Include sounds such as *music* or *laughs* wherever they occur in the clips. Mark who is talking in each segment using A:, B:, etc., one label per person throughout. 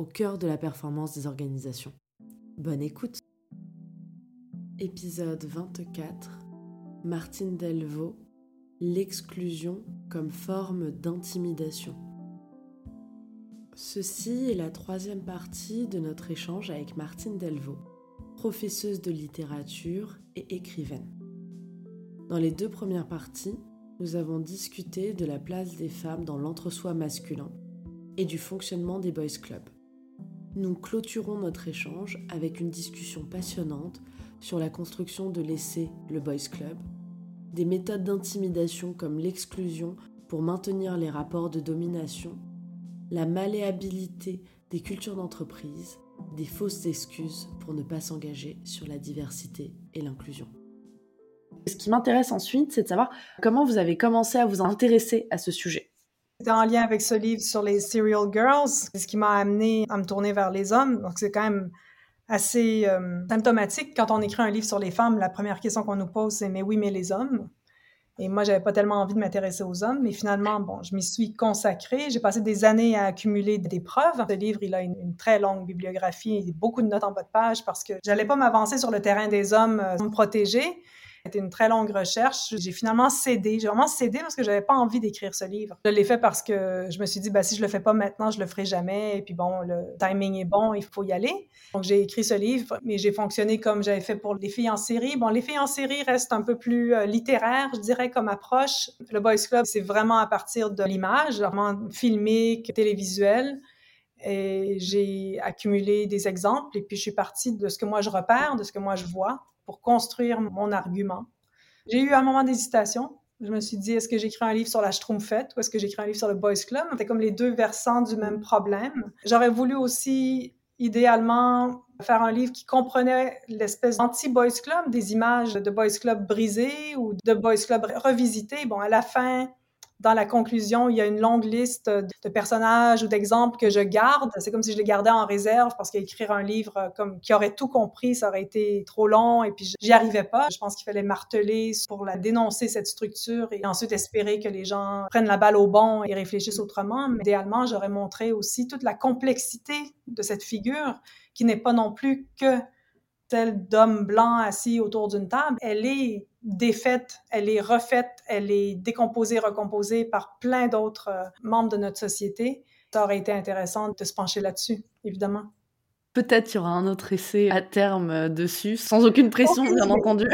A: au cœur de la performance des organisations. Bonne écoute Épisode 24 Martine Delvaux L'exclusion comme forme d'intimidation. Ceci est la troisième partie de notre échange avec Martine Delvaux, professeuse de littérature et écrivaine. Dans les deux premières parties, nous avons discuté de la place des femmes dans l'entre-soi masculin et du fonctionnement des boys clubs nous clôturons notre échange avec une discussion passionnante sur la construction de l'essai Le Boys Club, des méthodes d'intimidation comme l'exclusion pour maintenir les rapports de domination, la malléabilité des cultures d'entreprise, des fausses excuses pour ne pas s'engager sur la diversité et l'inclusion. Ce qui m'intéresse ensuite, c'est de savoir comment vous avez commencé à vous intéresser à ce sujet.
B: C'était en lien avec ce livre sur les serial girls, ce qui m'a amené à me tourner vers les hommes. Donc c'est quand même assez euh, symptomatique quand on écrit un livre sur les femmes. La première question qu'on nous pose, c'est mais oui, mais les hommes? Et moi, j'avais pas tellement envie de m'intéresser aux hommes, mais finalement, bon, je m'y suis consacrée. J'ai passé des années à accumuler des preuves. Ce livre, il a une, très longue bibliographie, beaucoup de notes en bas de page parce que j'allais pas m'avancer sur le terrain des hommes euh, me protéger. C'était une très longue recherche. J'ai finalement cédé. J'ai vraiment cédé parce que j'avais pas envie d'écrire ce livre. Je l'ai fait parce que je me suis dit, bah, si je le fais pas maintenant, je le ferai jamais. Et puis bon, le timing est bon, il faut y aller. Donc j'ai écrit ce livre, mais j'ai fonctionné comme j'avais fait pour les filles en série. Bon, les filles en série restent un peu plus euh, littéraires, je dirais, comme approche. Le Boys Club, c'est vraiment à partir de l'image, vraiment filmique, télévisuel et j'ai accumulé des exemples et puis je suis partie de ce que moi je repère, de ce que moi je vois pour construire mon argument. J'ai eu un moment d'hésitation. Je me suis dit, est-ce que j'écris un livre sur la Schtroumpfette ou est-ce que j'écris un livre sur le Boys Club? C'était comme les deux versants du même problème. J'aurais voulu aussi, idéalement, faire un livre qui comprenait l'espèce d'anti-Boys Club, des images de Boys Club brisées ou de Boys Club revisitées. Bon, à la fin, dans la conclusion, il y a une longue liste de personnages ou d'exemples que je garde. C'est comme si je les gardais en réserve parce qu'écrire un livre euh, comme qui aurait tout compris, ça aurait été trop long et puis j'y arrivais pas. Je pense qu'il fallait marteler pour la dénoncer cette structure et ensuite espérer que les gens prennent la balle au bon et réfléchissent autrement. Mais idéalement, j'aurais montré aussi toute la complexité de cette figure qui n'est pas non plus que celle d'hommes blancs assis autour d'une table. Elle est défaite, elle est refaite, elle est décomposée, recomposée par plein d'autres euh, membres de notre société. Ça aurait été intéressant de se pencher là-dessus, évidemment.
A: Peut-être qu'il y aura un autre essai à terme euh, dessus, sans aucune pression, bien entendu.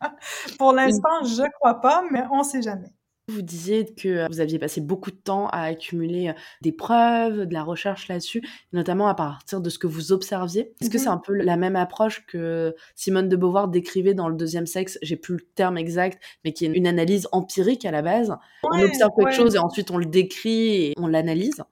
A: *laughs*
B: Pour l'instant, je crois pas, mais on ne sait jamais.
A: Vous disiez que vous aviez passé beaucoup de temps à accumuler des preuves, de la recherche là-dessus, notamment à partir de ce que vous observiez. Est-ce que c'est mmh un peu la même approche que Simone de Beauvoir décrivait dans Le Deuxième Sexe? J'ai plus le terme exact, mais qui est une analyse empirique à la base. on observe quelque chose et ensuite on le décrit et on l'analyse.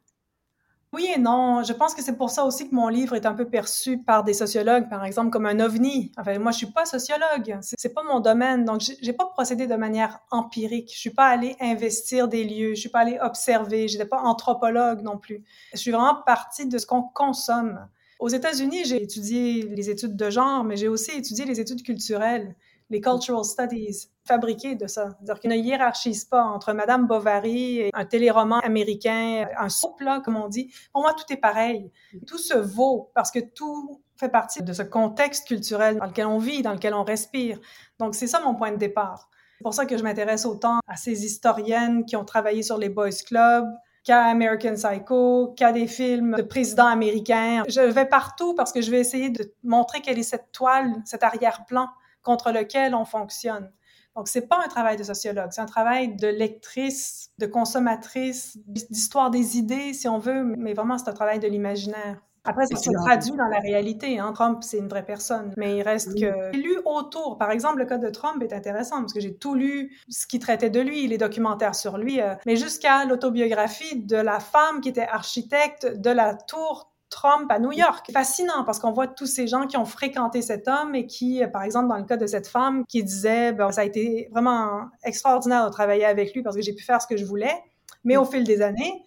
B: Oui et non. Je pense que c'est pour ça aussi que mon livre est un peu perçu par des sociologues, par exemple, comme un ovni. Enfin, moi, je suis pas sociologue. C'est pas mon domaine. Donc, j'ai pas procédé de manière empirique. Je suis pas allée investir des lieux. Je suis pas allée observer. J'étais pas anthropologue non plus. Je suis vraiment partie de ce qu'on consomme. Aux États-Unis, j'ai étudié les études de genre, mais j'ai aussi étudié les études culturelles les cultural studies fabriquées de ça. C'est-à-dire qu'ils ne hiérarchisent pas entre Madame Bovary et un téléroman américain, un soap, là, comme on dit. Pour moi, tout est pareil. Tout se vaut parce que tout fait partie de ce contexte culturel dans lequel on vit, dans lequel on respire. Donc, c'est ça mon point de départ. C'est pour ça que je m'intéresse autant à ces historiennes qui ont travaillé sur les boys clubs, qu'à American Psycho, qu'à des films de présidents américains. Je vais partout parce que je vais essayer de montrer quelle est cette toile, cet arrière-plan contre lequel on fonctionne. Donc, c'est pas un travail de sociologue, c'est un travail de lectrice, de consommatrice, d'histoire des idées, si on veut, mais vraiment, c'est un travail de l'imaginaire. Après, ça se traduit dans la réalité. Hein. Trump, c'est une vraie personne, mais il reste que... J'ai lu autour. Par exemple, le cas de Trump est intéressant parce que j'ai tout lu ce qui traitait de lui, les documentaires sur lui, euh, mais jusqu'à l'autobiographie de la femme qui était architecte de la tour Trump à New York. Fascinant parce qu'on voit tous ces gens qui ont fréquenté cet homme et qui, par exemple, dans le cas de cette femme qui disait, ben, ça a été vraiment extraordinaire de travailler avec lui parce que j'ai pu faire ce que je voulais. Mais au fil des années,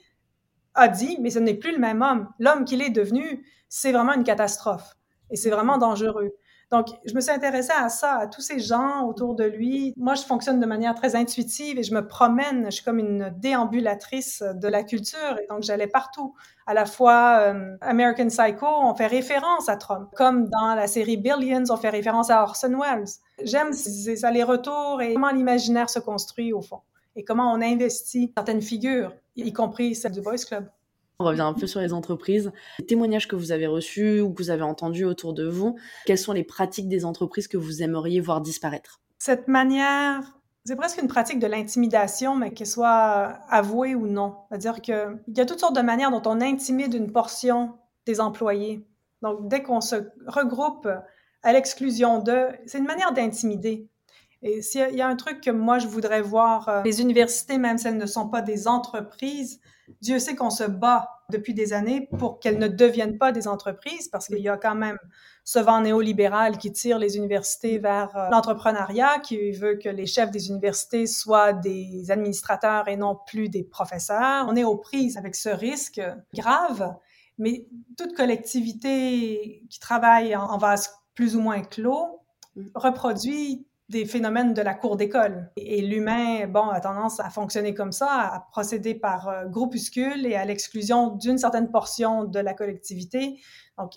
B: a dit, mais ce n'est plus le même homme. L'homme qu'il est devenu, c'est vraiment une catastrophe et c'est vraiment dangereux. Donc, je me suis intéressée à ça, à tous ces gens autour de lui. Moi, je fonctionne de manière très intuitive et je me promène. Je suis comme une déambulatrice de la culture et donc j'allais partout. À la fois, euh, American Psycho, on fait référence à Trump, comme dans la série Billions, on fait référence à Orson Welles. J'aime ces allers-retours et comment l'imaginaire se construit au fond et comment on investit certaines figures, y compris celle du Boys Club.
A: On revient un peu sur les entreprises. Les témoignages que vous avez reçus ou que vous avez entendus autour de vous, quelles sont les pratiques des entreprises que vous aimeriez voir disparaître?
B: Cette manière, c'est presque une pratique de l'intimidation, mais qu'elle soit avouée ou non. C'est-à-dire qu'il y a toutes sortes de manières dont on intimide une portion des employés. Donc, dès qu'on se regroupe à l'exclusion d'eux, c'est une manière d'intimider. Et s'il y a un truc que moi, je voudrais voir, euh, les universités, même si elles ne sont pas des entreprises, Dieu sait qu'on se bat depuis des années pour qu'elles ne deviennent pas des entreprises parce qu'il y a quand même ce vent néolibéral qui tire les universités vers euh, l'entrepreneuriat, qui veut que les chefs des universités soient des administrateurs et non plus des professeurs. On est aux prises avec ce risque grave, mais toute collectivité qui travaille en vase plus ou moins clos mm. reproduit des phénomènes de la cour d'école. Et, l'humain, bon, a tendance à fonctionner comme ça, à procéder par euh, groupuscule et à l'exclusion d'une certaine portion de la collectivité. Donc,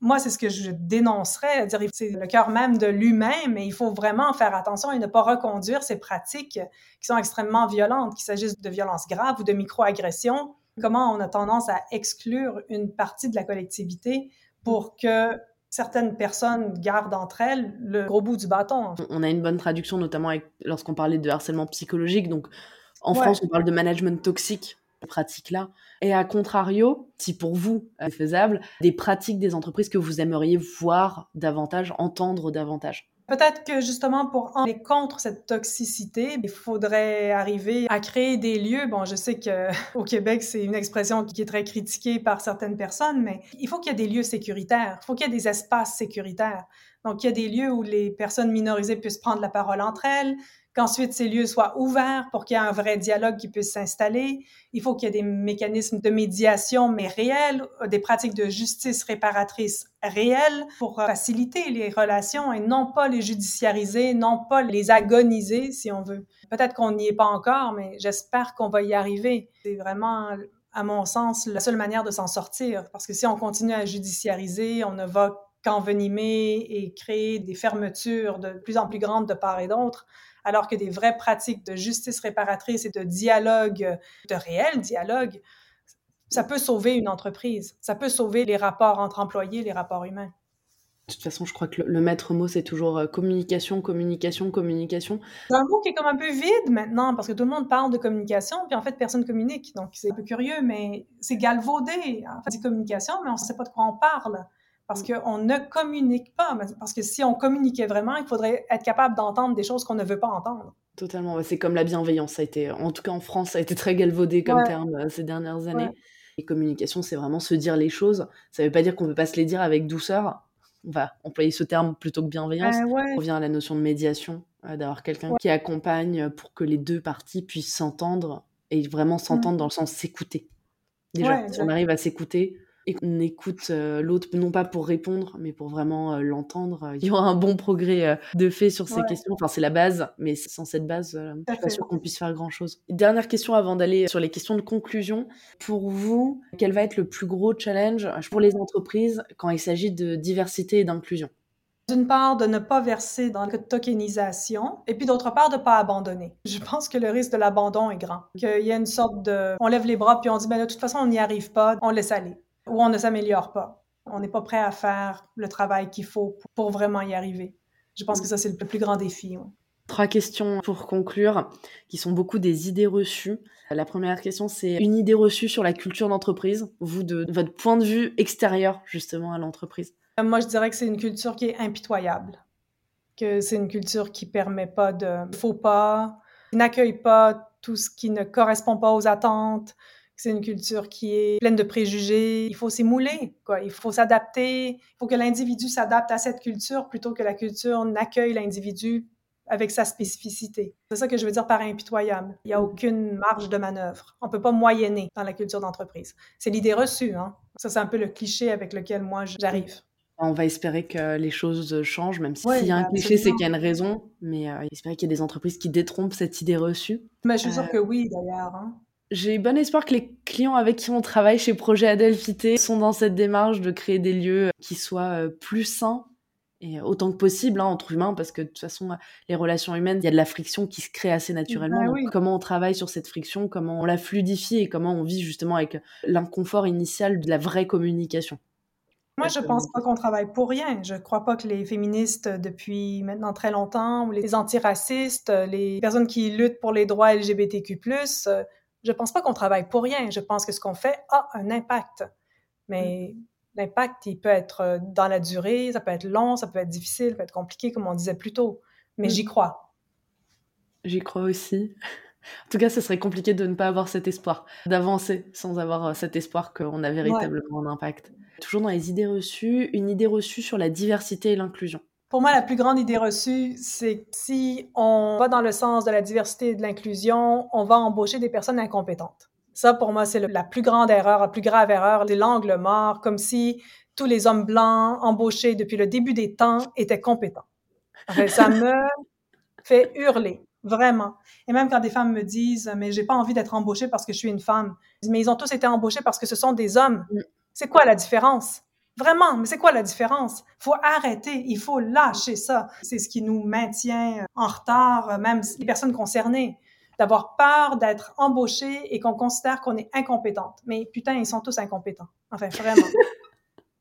B: moi, c'est ce que je dénoncerais, dire c'est le cœur même de l'humain, mais il faut vraiment faire attention et ne pas reconduire ces pratiques qui sont extrêmement violentes, qu'il s'agisse de violences graves ou de microagressions. Comment on a tendance à exclure une partie de la collectivité pour que certaines personnes gardent entre elles le gros bout du bâton.
A: On a une bonne traduction, notamment lorsqu'on parlait de harcèlement psychologique. Donc, en France, on parle de management toxique, pratique-là. Et à contrario, si pour vous c'est faisable, des pratiques des entreprises que vous aimeriez voir davantage, entendre davantage?
B: Peut-être que justement pour aller contre cette toxicité, il faudrait arriver à créer des lieux. Bon, je sais que *laughs* au Québec, c'est une expression qui est très critiquée par certaines personnes, mais il faut qu'il y ait des lieux sécuritaires. Il faut qu'il y ait des espaces sécuritaires. Donc, il y a des lieux où les personnes minorisées puissent prendre la parole entre elles, qu'ensuite ces lieux soient ouverts pour qu'il y ait un vrai dialogue qui puisse s'installer. Il faut qu'il y ait des mécanismes de médiation, mais réels, des pratiques de justice réparatrice réelles pour faciliter les relations et non pas les judiciariser, non pas les agoniser, si on veut. Peut-être qu'on n'y est pas encore, mais j'espère qu'on va y arriver. C'est vraiment à mon sens, la seule manière de s'en sortir. Parce que si on continue à judiciariser, on ne va qu'envenimer et créer des fermetures de plus en plus grandes de part et d'autre alors que des vraies pratiques de justice réparatrice et de dialogue, de réel dialogue, ça peut sauver une entreprise, ça peut sauver les rapports entre employés, les rapports humains.
A: De toute façon, je crois que le, maître mot, c'est toujours euh, communication, communication, communication.
B: C'est un mot qui est comme un peu vide maintenant, parce que tout le monde parle de communication, puis en fait, personne communique. Donc, c'est un peu curieux, mais c'est galvaudé. En fait, c'est communication, mais on ne sait pas de quoi on parle parce mm. qu'on ne communique pas. Parce que si on communiquait vraiment, il faudrait être capable d'entendre des choses qu'on ne veut pas entendre.
A: Totalement. C'est comme la bienveillance. Ça a été, en tout cas en France, ça a été très galvaudé comme terme euh, ces dernières années. Et communication, c'est vraiment se dire les choses. Ça ne veut pas dire qu'on ne peut pas se les dire avec douceur. On va employer ce terme plutôt que bienveillance. Euh, on revient à la notion de médiation, euh, d'avoir quelqu'un qui accompagne pour que les deux parties puissent s'entendre et vraiment s'entendre mm. dans le sens s'écouter. Déjà, si on arrive à s'écouter, et qu'on écoute euh, l'autre, non pas pour répondre, mais pour vraiment euh, l'entendre, euh, il y aura un bon progrès de fait sur ces questions. Enfin, c'est la base, mais sans cette base, je suis pas sûre qu'on puisse faire grand-chose. Dernière question avant d'aller sur les questions de conclusion. Pour vous, quel va être le plus gros challenge pour les entreprises quand il s'agit de diversité et d'inclusion?
B: D'une part, de ne pas verser dans la tokenisation, et puis d'autre part, de ne pas abandonner. Je pense que le risque de l'abandon est grand. Qu'il y a une sorte de... On lève les bras, puis on dit, ben, de toute façon, on n'y arrive pas, on laisse aller où on ne s'améliore pas. On n'est pas prêt à faire le travail qu'il faut pour vraiment y arriver. Je pense que ça, c'est le plus grand défi.
A: Trois questions pour conclure, qui sont beaucoup des idées reçues. La première question, c'est une idée reçue sur la culture d'entreprise, vous, de, votre point de vue extérieur, justement, à l'entreprise.
B: Moi, je dirais que c'est une culture qui est impitoyable, que c'est une culture qui permet pas de faux pas, n'accueille pas tout ce qui ne correspond pas aux attentes, c'est une culture qui est pleine de préjugés. Il faut s'émouler, quoi. Il faut s'adapter. Il faut que l'individu s'adapte à cette culture plutôt que la culture n'accueille l'individu avec sa spécificité. C'est ça que je veux dire par impitoyable. Il n'y a mm. aucune marge de manœuvre. On ne peut pas moyenner dans la culture d'entreprise. C'est l'idée reçue. Hein? Ça, c'est un peu le cliché avec lequel moi j'arrive.
A: On va espérer que les choses changent, même s'il y a un cliché, c'est qu'il y a une raison. Mais euh, espérer qu'il y ait des entreprises qui détrompent cette idée reçue.
B: Mais je suis sûre euh, que oui, d'ailleurs. Hein.
A: J'ai bon espoir que les clients avec qui on travaille chez Projet Adelphité sont dans cette démarche de créer des lieux qui soient euh, plus sains et autant que possible hein, entre humains parce que de toute façon les relations humaines il y a de la friction qui se crée assez naturellement. Bah comment on travaille sur cette friction comment on la fluidifie et comment on vit justement avec l'inconfort initial de la vraie communication.
B: Moi, je pense pas qu'on travaille pour rien. Je crois pas que les féministes depuis maintenant très longtemps, ou les antiracistes, les personnes qui luttent pour les droits LGBTQ+, je pense pas qu'on travaille pour rien. Je pense que ce qu'on fait a un impact. Mais mm. l'impact, il peut être dans la durée, ça peut être long, ça peut être difficile, ça peut être compliqué, comme on disait plus tôt. Mais mm. j'y crois.
A: J'y crois aussi. *laughs* En tout cas, ce serait compliqué de ne pas avoir cet espoir, d'avancer sans avoir euh, cet espoir qu'on a véritablement un impact. Toujours dans les idées reçues, une idée reçue sur la diversité et l'inclusion.
B: Pour moi, la plus grande idée reçue, c'est que si on va dans le sens de la diversité et de l'inclusion, on va embaucher des personnes incompétentes. Ça, pour moi, c'est la plus grande erreur, la plus grave erreur, l'angle mort, comme si tous les hommes blancs embauchés depuis le début des temps étaient compétents. ça me *laughs* fait hurler, vraiment. Et même quand des femmes me disent, mais j'ai pas envie d'être embauchée parce que je suis une femme, mais ils ont tous été embauchés parce que ce sont des hommes. Mm. C'est quoi la différence? Vraiment, mais c'est quoi la différence? Il faut arrêter, il faut lâcher ça. C'est ce qui nous maintient en retard, même les personnes concernées, d'avoir peur d'être embauchées et qu'on considère qu'on est incompétente. Mais putain, ils sont tous incompétents. Enfin, vraiment. *laughs*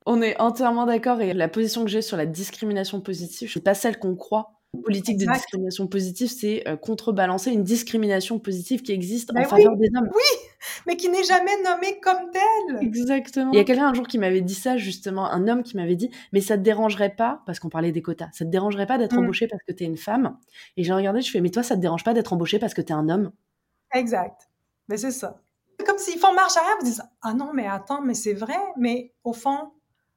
A: On est entièrement d'accord et la position que j'ai sur la discrimination positive, je suis pas celle qu'on croit politique de discrimination positive, c'est euh, contrebalancer une discrimination positive qui existe en faveur des hommes.
B: Oui, mais qui n'est jamais nommée comme telle.
A: Exactement. Il y a quelqu'un un jour qui m'avait dit ça, justement, un homme qui m'avait dit, mais ça te dérangerait pas, parce qu'on parlait des quotas, ça te dérangerait pas d'être embauchée mm. embauché parce que tu es une femme? Et j'ai regardé, je fais, mais toi, ça te dérange pas d'être embauché parce que tu es un homme?
B: Exact. Mais c'est ça. Comme s'ils font marche arrière, ils disent, ah non, mais attends, mais c'est vrai, mais au fond,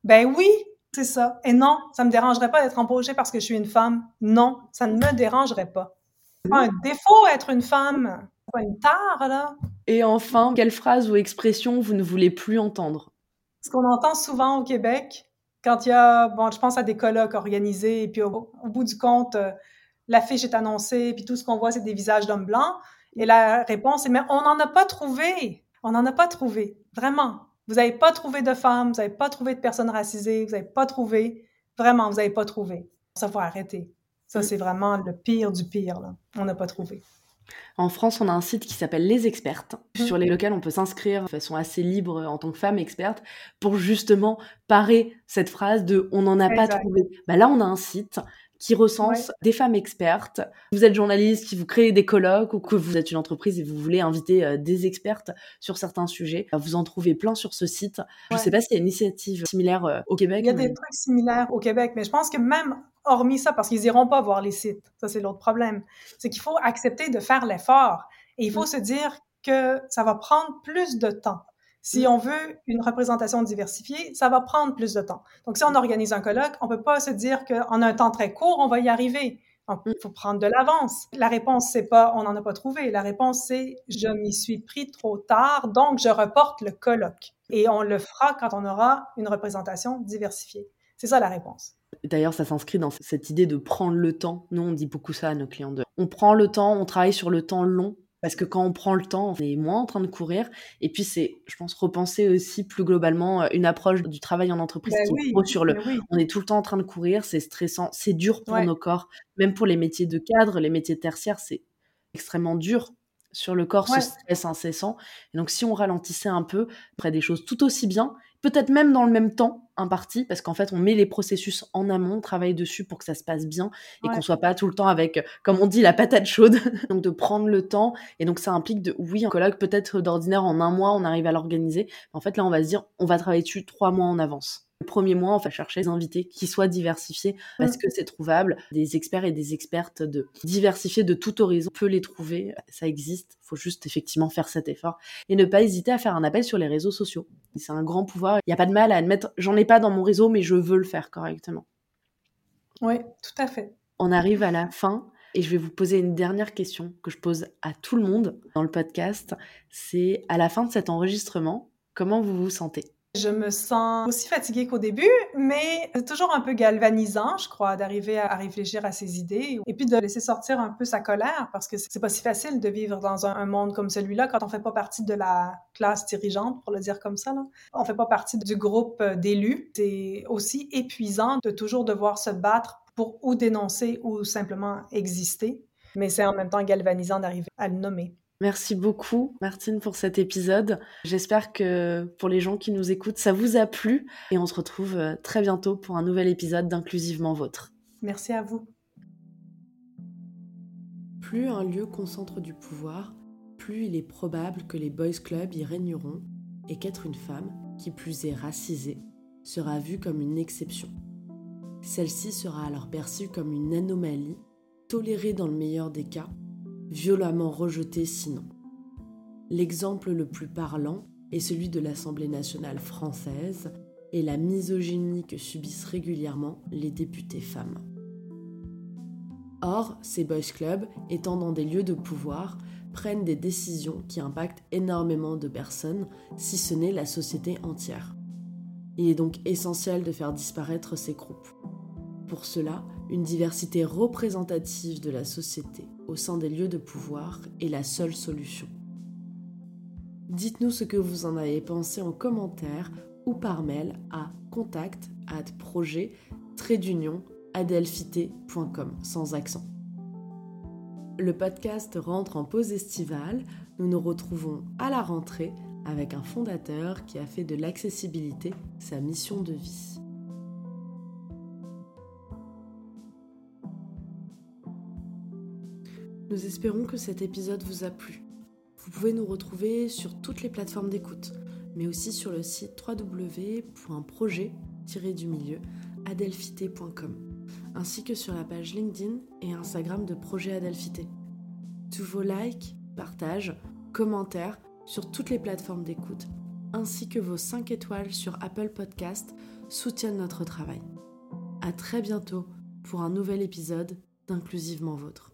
B: ben oui, c'est ça. Et non, ça me dérangerait pas d'être embauchée parce que je suis une femme. Non, ça ne me dérangerait pas. C'est pas un défaut être une femme. C'est pas une tare, là.
A: Et enfin, quelle phrase ou expression vous ne voulez plus entendre?
B: Ce qu'on entend souvent au Québec, quand il y a, bon, je pense à des colloques organisés, et puis au, bout du compte, euh, l'affiche est annoncée, puis tout ce qu'on voit, c'est des visages d'hommes blancs. Et la réponse est, mais on n'en a pas trouvé. On n'en a pas trouvé. Vraiment. Vous n'avez pas trouvé de femmes, vous n'avez pas trouvé de personnes racisées, vous n'avez pas trouvé, vraiment, vous n'avez pas trouvé. Ça, faut arrêter. Ça, mm. c'est vraiment le pire du pire, là. On n'a pas trouvé.
A: En France, on a un site qui s'appelle Les Expertes, mm. sur lequel on peut s'inscrire de façon assez libre en tant que femme experte pour justement parer cette phrase de on n'en a pas trouvé. Bah là, on a un site qui recense des femmes expertes. Vous êtes journaliste, qui vous créez des colloques ou que vous êtes une entreprise et vous voulez inviter euh, des expertes sur certains sujets. Vous en trouvez plein sur ce site. Je ne sais pas s'il y a une initiative similaire euh, au Québec.
B: Il y a des trucs similaires au Québec, mais je pense que même hormis ça, parce qu'ils iront pas voir les sites, ça c'est l'autre problème, c'est qu'il faut accepter de faire l'effort et il faut se dire que ça va prendre plus de temps. Si on veut une représentation diversifiée, ça va prendre plus de temps. Donc, si on organise un colloque, on peut pas se dire qu'en un temps très court, on va y arriver. Donc, il faut prendre de l'avance. La réponse, c'est pas on n'en a pas trouvé. La réponse, c'est je m'y suis pris trop tard, donc je reporte le colloque. Et on le fera quand on aura une représentation diversifiée. C'est ça la réponse.
A: D'ailleurs, ça s'inscrit dans cette idée de prendre le temps. Nous, on dit beaucoup ça à nos clients. On prend le temps, on travaille sur le temps long parce que quand on prend le temps, on est moins en train de courir. Et puis, c'est, je pense, repenser aussi plus globalement euh, une approche du travail en entreprise
B: ben
A: qui est sur le. On est tout le temps en train de courir, c'est stressant, c'est dur pour nos corps. Même pour les métiers de cadre, les métiers tertiaires, c'est extrêmement dur sur le corps, ce stress incessant. Et donc, si on ralentissait un peu, après des choses tout aussi bien, peut-être même dans le même temps imparti, parce qu'en fait, on met les processus en amont, on travaille dessus pour que ça se passe bien et qu'on soit pas tout le temps avec, comme on dit, la patate chaude. *laughs* donc, de prendre le temps. Et donc, ça implique de, oui, un colloque, peut-être d'ordinaire, en un mois, on arrive à l'organiser. En fait, là, on va se dire, on va travailler dessus trois mois en avance. Le premier mois, on va chercher des invités qui soient diversifiés parce que c'est trouvable. Des experts et des expertes de diversifiés de tout horizon, on peut les trouver, ça existe. faut juste effectivement faire cet effort et ne pas hésiter à faire un appel sur les réseaux sociaux. C'est un grand pouvoir. Il n'y a pas de mal à admettre, j'en ai pas dans mon réseau, mais je veux le faire correctement.
B: Oui, tout à fait.
A: On arrive à la fin. Et je vais vous poser une dernière question que je pose à tout le monde dans le podcast. C'est à la fin de cet enregistrement, comment vous vous sentez?
B: Je me sens aussi fatiguée qu'au début, mais toujours un peu galvanisant, je crois, d'arriver à, réfléchir à ses idées et puis de laisser sortir un peu sa colère parce que c'est pas si facile de vivre dans un, monde comme celui-là quand on fait pas partie de la classe dirigeante, pour le dire comme ça. On fait pas partie du groupe d'élus. C'est aussi épuisant de toujours devoir se battre pour ou dénoncer ou simplement exister. Mais c'est en même temps galvanisant d'arriver à le nommer.
A: Merci beaucoup, Martine, pour cet épisode. J'espère que pour les gens qui nous écoutent, ça vous a plu. Et on se retrouve euh, très bientôt pour un nouvel épisode d'Inclusivement Vôtre.
B: Merci à vous.
A: Plus un lieu concentre du pouvoir, plus il est probable que les boys clubs y régneront et qu'être une femme, qui plus est racisée, sera vue comme une exception. Celle-ci sera alors perçue comme une anomalie, tolérée dans le meilleur des cas, violemment rejeté sinon. L'exemple le plus parlant est celui de l'Assemblée nationale française et la misogynie que subissent régulièrement les députés femmes. Or, ces boys clubs, étant dans des lieux de pouvoir, prennent des décisions qui impactent énormément de personnes, si ce n'est la société entière. Il est donc essentiel de faire disparaître ces groupes. Pour cela, une diversité représentative de la société au sein des lieux de pouvoir est la seule solution. Dites-nous ce que vous en avez pensé en commentaire ou par mail à contact at projet sans accent. Le podcast rentre en pause estivale. Nous nous retrouvons à la rentrée avec un fondateur qui a fait de l'accessibilité sa mission de vie. Nous espérons que cet épisode vous a plu. Vous pouvez nous retrouver sur toutes les plateformes d'écoute, mais aussi sur le site www.projet-du-milieu adelphité.com, ainsi que sur la page LinkedIn et Instagram de Projet Adelphité. Tous vos likes, partages, commentaires sur toutes les plateformes d'écoute, ainsi que vos 5 étoiles sur Apple Podcast soutiennent notre travail. À très bientôt pour un nouvel épisode d'Inclusivement Vôtre.